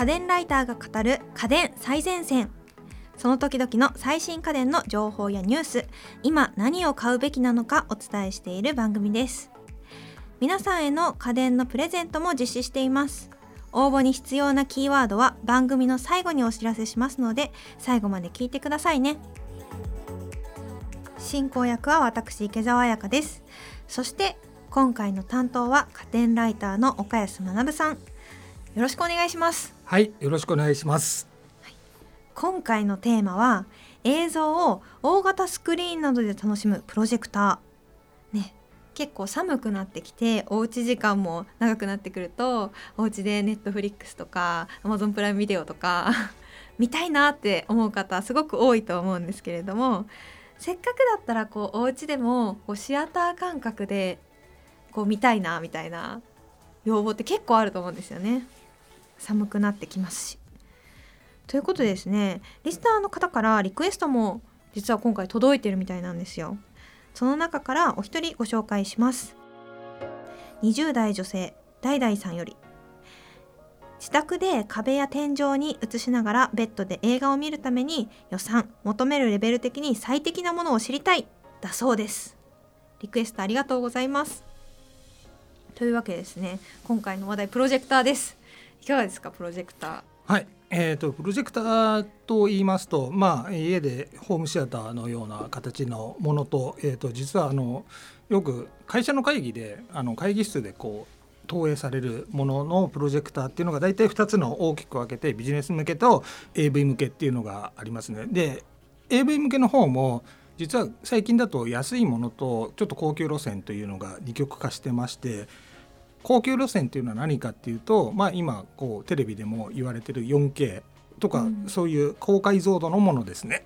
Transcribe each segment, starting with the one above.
家電ライターが語る家電最前線。その時々の最新家電の情報やニュース。今何を買うべきなのかお伝えしている番組です。皆さんへの家電のプレゼントも実施しています。応募に必要なキーワードは番組の最後にお知らせしますので最後まで聞いてくださいね。進行役は私池澤彩香です。そして今回の担当は家電ライターの岡安学さん。よろしくお願いします。はいよろしくお願いします。今回のテーマは映像を大型スクリーンなどで楽しむプロジェクター。ね結構寒くなってきておうち時間も長くなってくるとお家でネットフリックスとかアマゾンプライムビデオとか 見たいなって思う方すごく多いと思うんですけれどもせっかくだったらこうお家でもこうシアター感覚でこう見たいなみたいな要望って結構あると思うんですよね寒くなってきますし。ということでですねリスナーの方からリクエストも実は今回届いてるみたいなんですよ。その中からお一人ご紹介します。20代女性ダイダイさんより。自宅で壁や天井に映しながらベッドで映画を見るために予算求めるレベル的に最適なものを知りたい。だそうです。リクエストありがとうございます。というわけですね今回の話題プロジェクターです。いかがですかプロジェクターはいえーと、プロジェクターと言いますと、まあ、家でホームシアターのような形のものと,、えーと、実はあのよく会社の会議であの会議室でこう投影されるもののプロジェクターっていうのが大体2つの大きく分けてビジネス向けと AV 向けっていうのがありますね。で AV 向けの方も実は最近だと安いものとちょっと高級路線というのが二極化してまして高級路線っていうのは何かっていうと、まあ、今こうテレビでも言われてる 4K とか、そういう高解像度のものですね。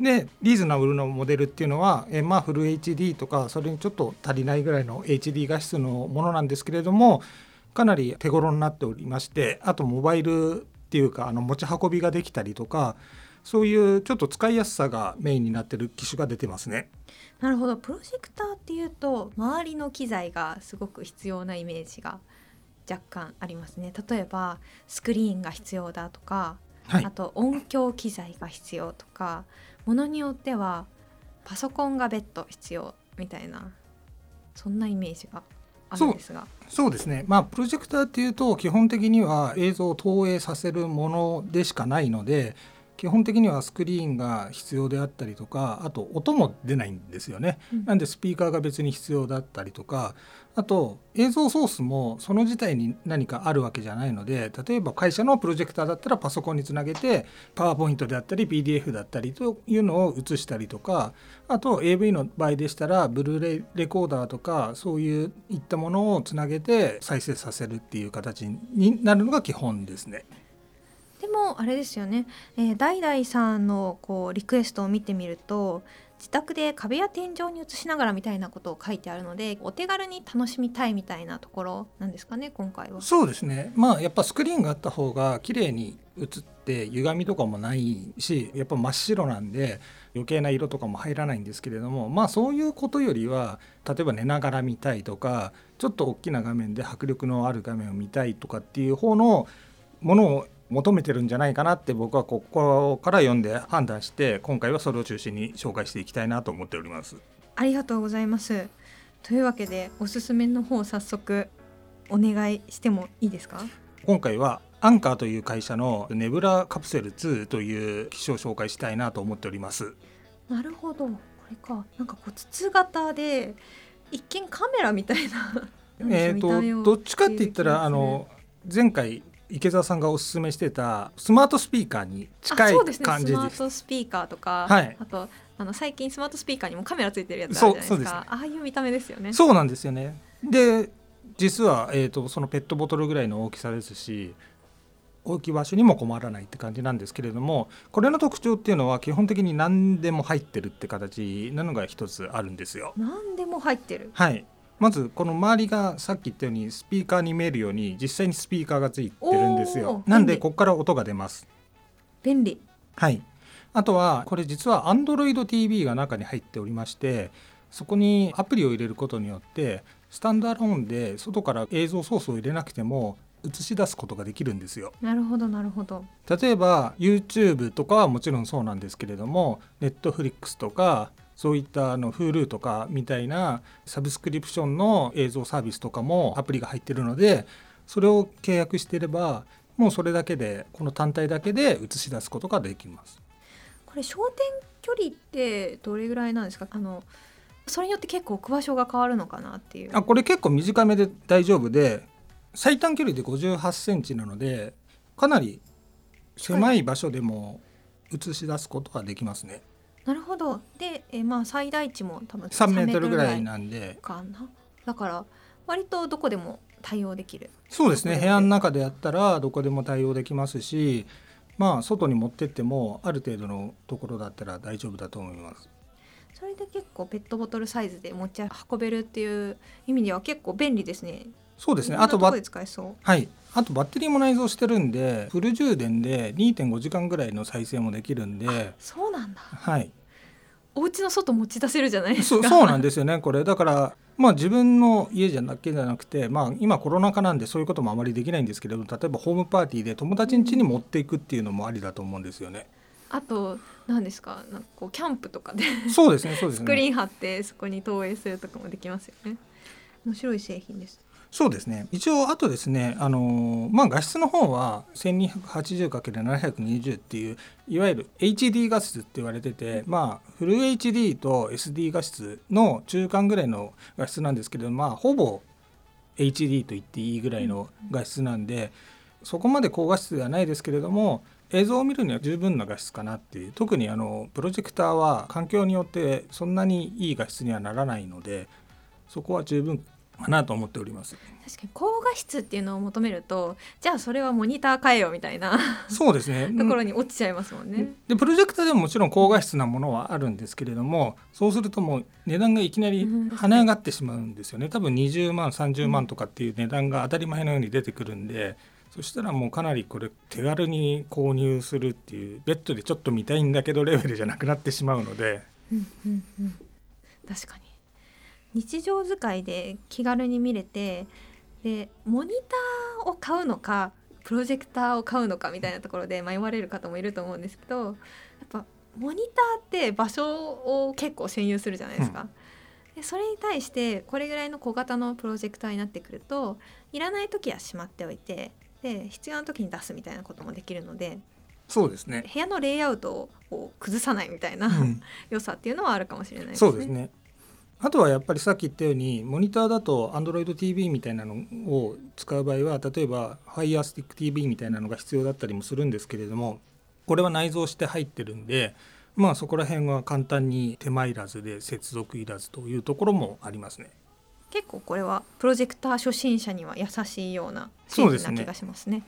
でリーズナブルのモデルっていうのは、えまあ、フル HD とかそれにちょっと足りないぐらいの HD 画質のものなんですけれどもかなり手頃になっておりましてあとモバイルっていうかあの持ち運びができたりとかそういうちょっと使いやすさがメインになってる機種が出てますね。なるほど。プロジェクターっていうと周りの機材がすごく必要なイメージが若干ありますね。例えばスクリーンが必要だとか、はい、あと音響機材が必要とかものによってはパソコンが別途必要みたいなそんなイメージがあるんですが。そうですね。まあプロジェクターっていうと基本的には映像を投影させるものでしかないので基本的にはスクリーンが必要であったりとかあと音も出ないんですよね、うん、なんでスピーカーが別に必要だったりとかあと映像ソースもその自体に何かあるわけじゃないので例えば会社のプロジェクターだったらパソコンにつなげてパワーポイントであったり PDF だったりというのを映したりとかあと AV の場合でしたらブルーレイレコーダーとかそういういったものをつなげて再生させるっていう形になるのが基本ですね。でもあれですよね、えー、ダイダイさんのこうリクエストを見てみると自宅で壁や天井に映しながらみたいなことを書いてあるのでお手軽に楽しみたいみたいなところなんですかね今回は。そうですねまあやっぱスクリーンがあった方が綺麗に映って歪みとかもないしやっぱ真っ白なんで余計な色とかも入らないんですけれどもまあそういうことよりは例えば寝ながら見たいとかちょっと大きな画面で迫力のある画面を見たいとかっていう方のものを求めてるんじゃないかなって僕はここから読んで判断して今回はそれを中心に紹介していきたいなと思っております。ありがとうございます。というわけでおすすめの方早速お願いしてもいいですか？今回はアンカーという会社のネブラカプセル2という機種を紹介したいなと思っております。なるほど。これか。なんかこう筒型で一見カメラみたいなえっとどっちかって言ったらあの前回池澤さんがおすすめしてたスマートスピーカーに近い感じです、ね、スマートスピーカーとか、はい、あとあの最近スマートスピーカーにもカメラついてるやつあるじゃないですか、ね、ああいう見た目ですよね。そうなんですよね。で実は、えーと、そのペットボトルぐらいの大きさですし置き場所にも困らないって感じなんですけれどもこれの特徴っていうのは基本的に何でも入ってるって形なのが一つあるんですよ。何でも入ってる。はいまずこの周りがさっき言ったようにスピーカーに見えるように実際にスピーカーがついてるんですよ。なんでここから音が出ます。便利。はい。あとはこれ実は Android TV が中に入っておりましてそこにアプリを入れることによってスタンドアローンで外から映像ソースを入れなくても映し出すことができるんですよ。なるほどなるほど。例えば YouTube とかはもちろんそうなんですけれども Netflix とかそういったあの Hulu とかみたいなサブスクリプションの映像サービスとかもアプリが入ってるのでそれを契約していればもうそれだけでこの単体だけで映し出すことができます。これ焦点距離ってどれぐらいなんですか？あのそれによって結構置く場所が変わるのかなっていうあこれ結構短めで大丈夫で最短距離で58センチなのでかなり狭い場所でも映し出すことができますね。なるほど。でえまあ最大値も多分3メートルぐらい3なんで。かな。だから割とどこでも対応できる。そうですね。部屋の中でやったらどこでも対応できますしまあ外に持ってってもある程度のところだったら大丈夫だと思います。それで結構ペットボトルサイズで持ち運べるっていう意味では結構便利ですね。そうですね。あとバで使えそう？はいあとバッテリーも内蔵してるんでフル充電で2.5時間ぐらいの再生もできるんで。そうなんだ。はい。お家の外持ち出せるじゃないですか。そうなんですよねこれ。だからまあ自分の家じゃだけじゃなくてまあ今コロナ禍なんでそういうこともあまりできないんですけれど例えばホームパーティーで友達ん家に持っていくっていうのもありだと思うんですよね。あと何ですか？なんかこうキャンプとかでそうですねそうですね。スクリーン貼ってそこに投影するとかもできますよね。面白い製品ですそうですね。一応あとですねあのまあ画質の方は 1280×720 っていういわゆる HD 画質って言われててまあフル HD と SD 画質の中間ぐらいの画質なんですけどまあほぼ HD と言っていいぐらいの画質なんで、そこまで高画質ではないですけれども映像を見るには十分な画質かなっていう。特にあのプロジェクターは環境によってそんなにいい画質にはならないのでそこは十分かなと思っております。確かに高画質っていうのを求めるとじゃあそれはモニター変えよみたいなそうですね。ところに落ちちゃいますもんね。でプロジェクターでももちろん高画質なものはあるんですけれどもそうするともう値段がいきなりうん。跳ね上がってしまうんですよね。多分20万30万とかっていう値段が当たり前のように出てくるんで、そしたらもうかなりこれ手軽に購入するっていうベッドでちょっと見たいんだけどレベルじゃなくなってしまうので。うんうんうん。確かに日常使いで気軽に見れてでモニターを買うのかプロジェクターを買うのかみたいなところで迷われる方もいると思うんですけどやっぱモニターって場所を結構占有するじゃないですか。でそれに対してこれぐらいの小型のプロジェクターになってくるといらない時はしまっておいてで必要な時に出すみたいなこともできるのでそうですね。部屋のレイアウトを崩さないみたいな、うん 良さっていうのはあるかもしれないですね。そうですね。あとはやっぱりさっき言ったようにモニターだと AndroidTV みたいなのを使う場合は例えば FirestickTV みたいなのが必要だったりもするんですけれどもこれは内蔵して入ってるんでまあそこら辺は簡単に手間いらずで接続いらずというところもありますね。結構これはプロジェクター初心者には優しいような製品な気がしますね。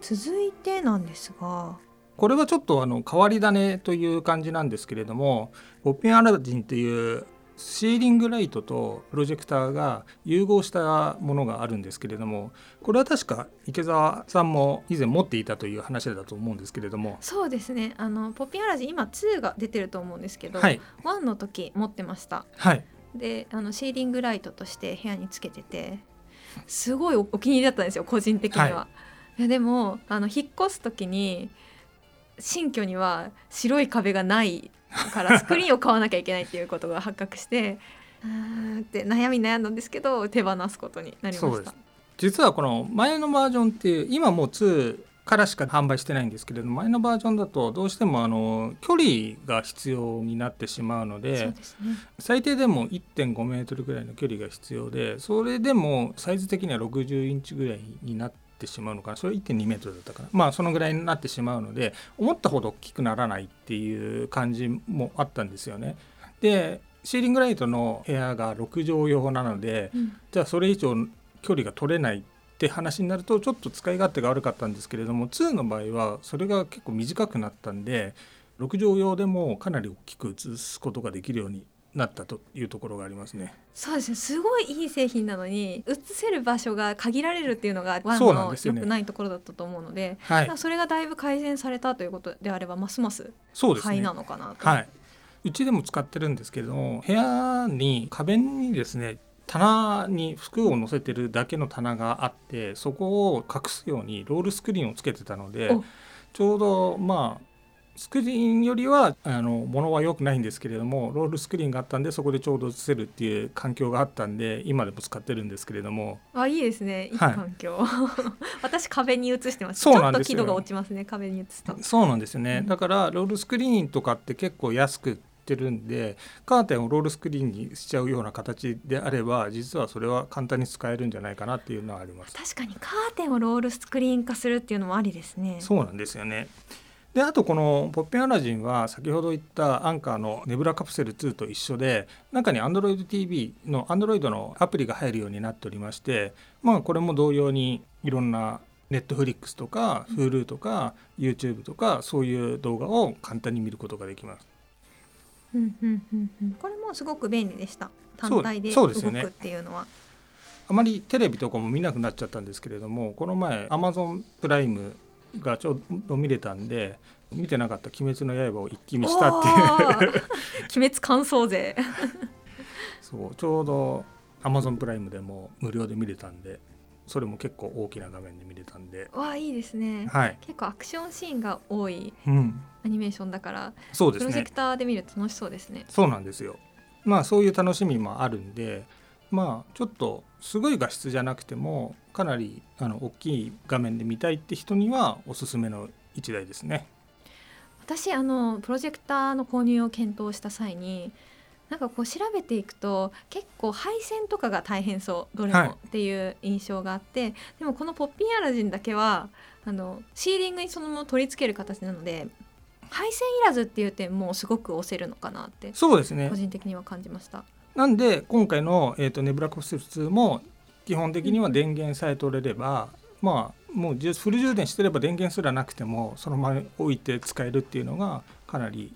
続いてなんですがこれはちょっとあの変わり種という感じなんですけれどもポッピンアラジンっていうシーリングライトとプロジェクターが融合したものがあるんですけれどもこれは確か池澤さんも以前持っていたという話だと思うんですけれども。そうですね。あのポッピンアラジン今2が出てると思うんですけど、はい。1の時持ってました。はい。であのシーリングライトとして部屋につけててすごいおお気に入りだったんですよ個人的には。、はいやでもあの引っ越す時に新居には白い壁がないからスクリーンを買わなきゃいけないっていうことが発覚して うーんって悩み悩んだんですけど手放すことになりましたそうです。実はこの前のバージョンっていう今もう2からしか販売してないんですけれども前のバージョンだとどうしてもあの距離が必要になってしまうのでね。最低でも1.5メートルぐらいの距離が必要でそれでもサイズ的には60インチぐらいになってしまうのかな。それ1.2メートルだったかな。まあそのぐらいになってしまうので思ったほど大きくならないっていう感じもあったんですよね。でシーリングライトの部屋が6畳用なのでうん。じゃあそれ以上距離が取れないって話になるとちょっと使い勝手が悪かったんですけれども2の場合はそれが結構短くなったんで6畳用でもかなり大きく映すことができるようになったというところがありますね。そうですねすごいいい製品なのに映せる場所が限られるっていうのがワンの良くないところだったと思うので、はい、それがだいぶ改善されたということであればますます買いな。のかなと。はい。うちでも使ってるんですけれども部屋に壁にですね棚に服を載せてるだけの棚があってそこを隠すようにロールスクリーンをつけてたのでおちょうどまあスクリーンよりはあの物は良くないんですけれどもロールスクリーンがあったんでそこでちょうど映せるっていう環境があったんで今でも使ってるんですけれども。あいいですね。い。いはい環境、私壁に映してます。そうなんですよ。ちょっと輝度が落ちますね壁に映すと。そうなんですよね、うん。だからロールスクリーンとかって結構安く売ってるんでカーテンをロールスクリーンにしちゃうような形であれば実はそれは簡単に使えるんじゃないかなっていうのはあります。確かにカーテンをロールスクリーン化するっていうのもありですね。そうなんですよねであとこのポッピンアラジンは先ほど言ったアンカーのネブラカプセル2と一緒で中に AndroidTV の Android のアプリが入るようになっておりましてまあこれも同様にいろんな Netflix とか Hulu とか YouTube とかそういう動画を簡単に見ることができます。うんうんうんうん。これもすごく便利でした。単体で動くっていうのは。あまりテレビとかも見なくなっちゃったんですけれどもこの前 Amazon プライムがちょうど見れたんで見てなかった「鬼滅の刃」を一気見したっていう。鬼滅感想勢 そうちょうど Amazon プライムでも無料で見れたんでそれも結構大きな画面で見れたんで。わあいいですね。はい、結構アクションシーンが多いうん、アニメーションだからそうですね。プロジェクターで見ると楽しそうですね。そうなんですよ。まあそういう楽しみもあるんでまあちょっとすごい画質じゃなくてもかなりあの大きい画面で見たいって人にはおすすめの一台ですね。私あのプロジェクターの購入を検討した際になんかこう調べていくと結構配線とかが大変そう。どれも、はい。っていう印象があってでもこのポッピンアラジンだけはあのシーリングにそのまま取り付ける形なので配線いらずっていう点もすごく押せるのかなってそうですね。個人的には感じました。なんで今回の、えー、とネブラコプセル2も基本的には電源さえ取れれば、まあもうフル充電してれば電源すらなくてもそのまま置いて使えるっていうのがかなり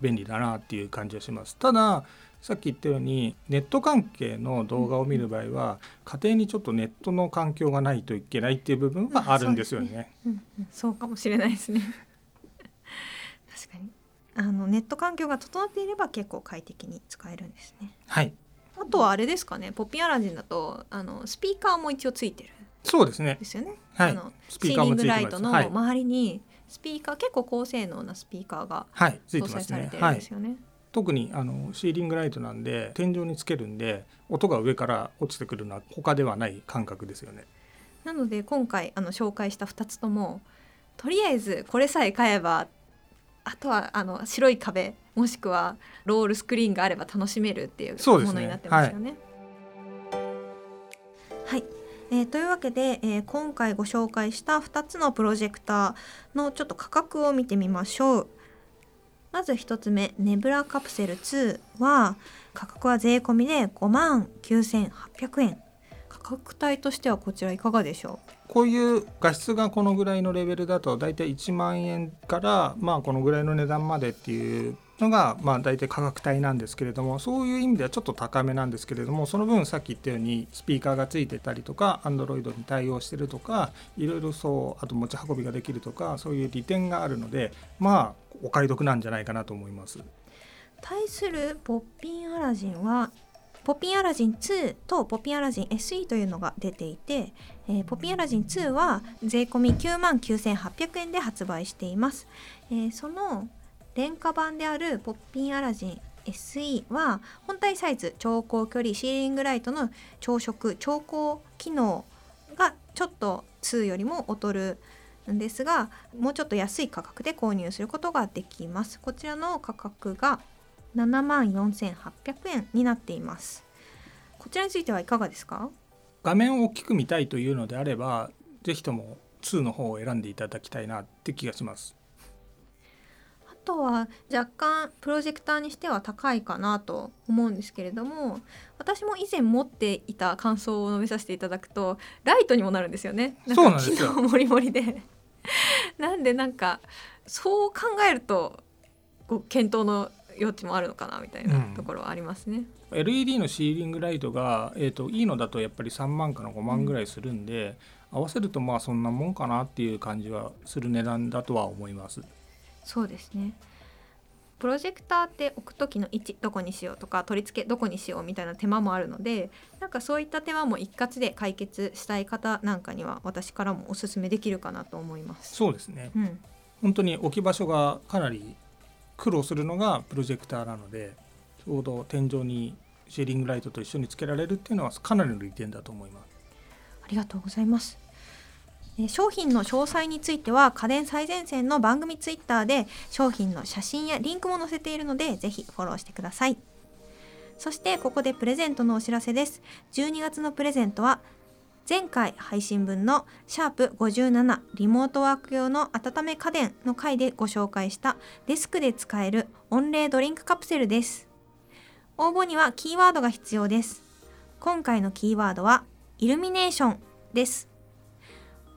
便利だなっていう感じがします。たださっき言ったようにネット関係の動画を見る場合は家庭にちょっとネットの環境がないといけないっていう部分はあるんですよまあそうね。うん。そうかもしれないですね。確かに。あのネット環境が整っていれば結構快適に使えるんですね。はい。あとはあれですかね。ポッピンアラジンだとあのスピーカーも一応ついてる。んそうですね。ですよね、はい。あのスピーカーシーリングもついてます。ライトのはい。周りにスピーカー、結構高性能なスピーカーが搭てます載されてるんですよね、特にあのシーリングライトなんで天井につけるんで音が上から落ちてくるのは他ではない感覚ですよね。なので今回あの紹介した2つともとりあえずこれさえ買えばあとはあの白い壁もしくはロールスクリーンがあれば楽しめるっていうものになってますよね。はい、えーというわけで、えー今回ご紹介した2つのプロジェクターのちょっと価格を見てみましょう。まず1つ目ネブラカプセル2は価格は税込みで5万9800円価格帯としてはこちらいかがでしょこういう画質がこのぐらいのレベルだと大体1万円からまあこのぐらいの値段までっていうのがまあ大体価格帯なんですけれどもそういう意味ではちょっと高めなんですけれどもその分さっき言ったようにスピーカーがついてたりとか Android に対応してるとかいろいろそうあと持ち運びができるとかそういう利点があるのでまあお買い得なんじゃないかなと思います。対するポッピンアラジンはポピンアラジン2とポピンアラジン SE というのが出ていて、えーポピンアラジン2は税込9万9800円で発売しています、えーその廉価版であるポッピンアラジン SE は本体サイズ超高距離シーリングライトの朝食超高機能がちょっと2よりも劣るんですがもうちょっと安い価格で購入することができます。こちらの価格が7万4800円になっています。こちらについてはいかがですか？画面を大きく見たいというのであればぜひとも2の方を選んでいただきたいなって気がします。あとは若干プロジェクターにしては高いかなと思うんですけれども私も以前持っていた感想を述べさせていただくとライトにもなるんですよね。そうなんですよ。機能もりもりで。なんでなんかそう考えるとこう検討の余地もあるのかなみたいなうん。ところはありますね、LED のシーリングライトが、えー、といいのだとやっぱり3万から5万ぐらいするんで、合わせるとまあそんなもんかなっていう感じはする値段だとは思います。そうですね。プロジェクターって置く時の位置どこにしようとか取り付けどこにしようみたいな手間もあるのでなんかそういった手間も一括で解決したい方なんかには私からもおすすめできるかなと思います。そうですね。うん、本当に置き場所がかなり苦労するのがプロジェクターなのでちょうど天井にシェーリングライトと一緒につけられるっていうのはかなりの利点だと思います。ありがとうございます。え商品の詳細については家電最前線の番組ツイッターで商品の写真やリンクも載せているのでぜひフォローしてください。そしてここでプレゼントのお知らせです。12月のプレゼントは前回配信分のシャープ57リモートワーク用の温め家電の回でご紹介したデスクで使える温冷ドリンクカプセルです。応募にはキーワードが必要です。今回のキーワードはイルミネーションです。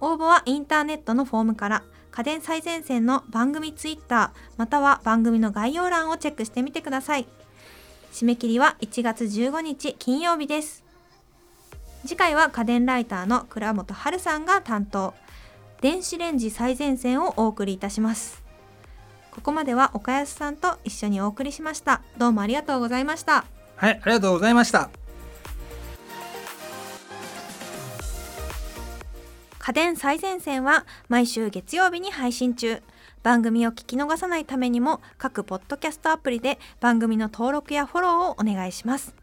応募はインターネットのフォームから家電最前線の番組ツイッターまたは番組の概要欄をチェックしてみてください。締め切りは1月15日金曜日です。次回は家電ライターの倉本春さんが担当。電子レンジ最前線をお送りいたします。ここまでは岡安さんと一緒にお送りしました。どうもありがとうございました。はい、ありがとうございました。家電最前線は毎週月曜日に配信中番組を聞き逃さないためにも各ポッドキャストアプリで番組の登録やフォローをお願いします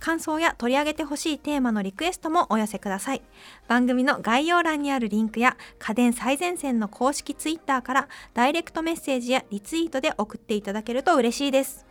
感想や取り上げてほしいテーマのリクエストもお寄せください。番組の概要欄にあるリンクや家電最前線の公式ツイッターからダイレクトメッセージやリツイートで送っていただけると嬉しいです。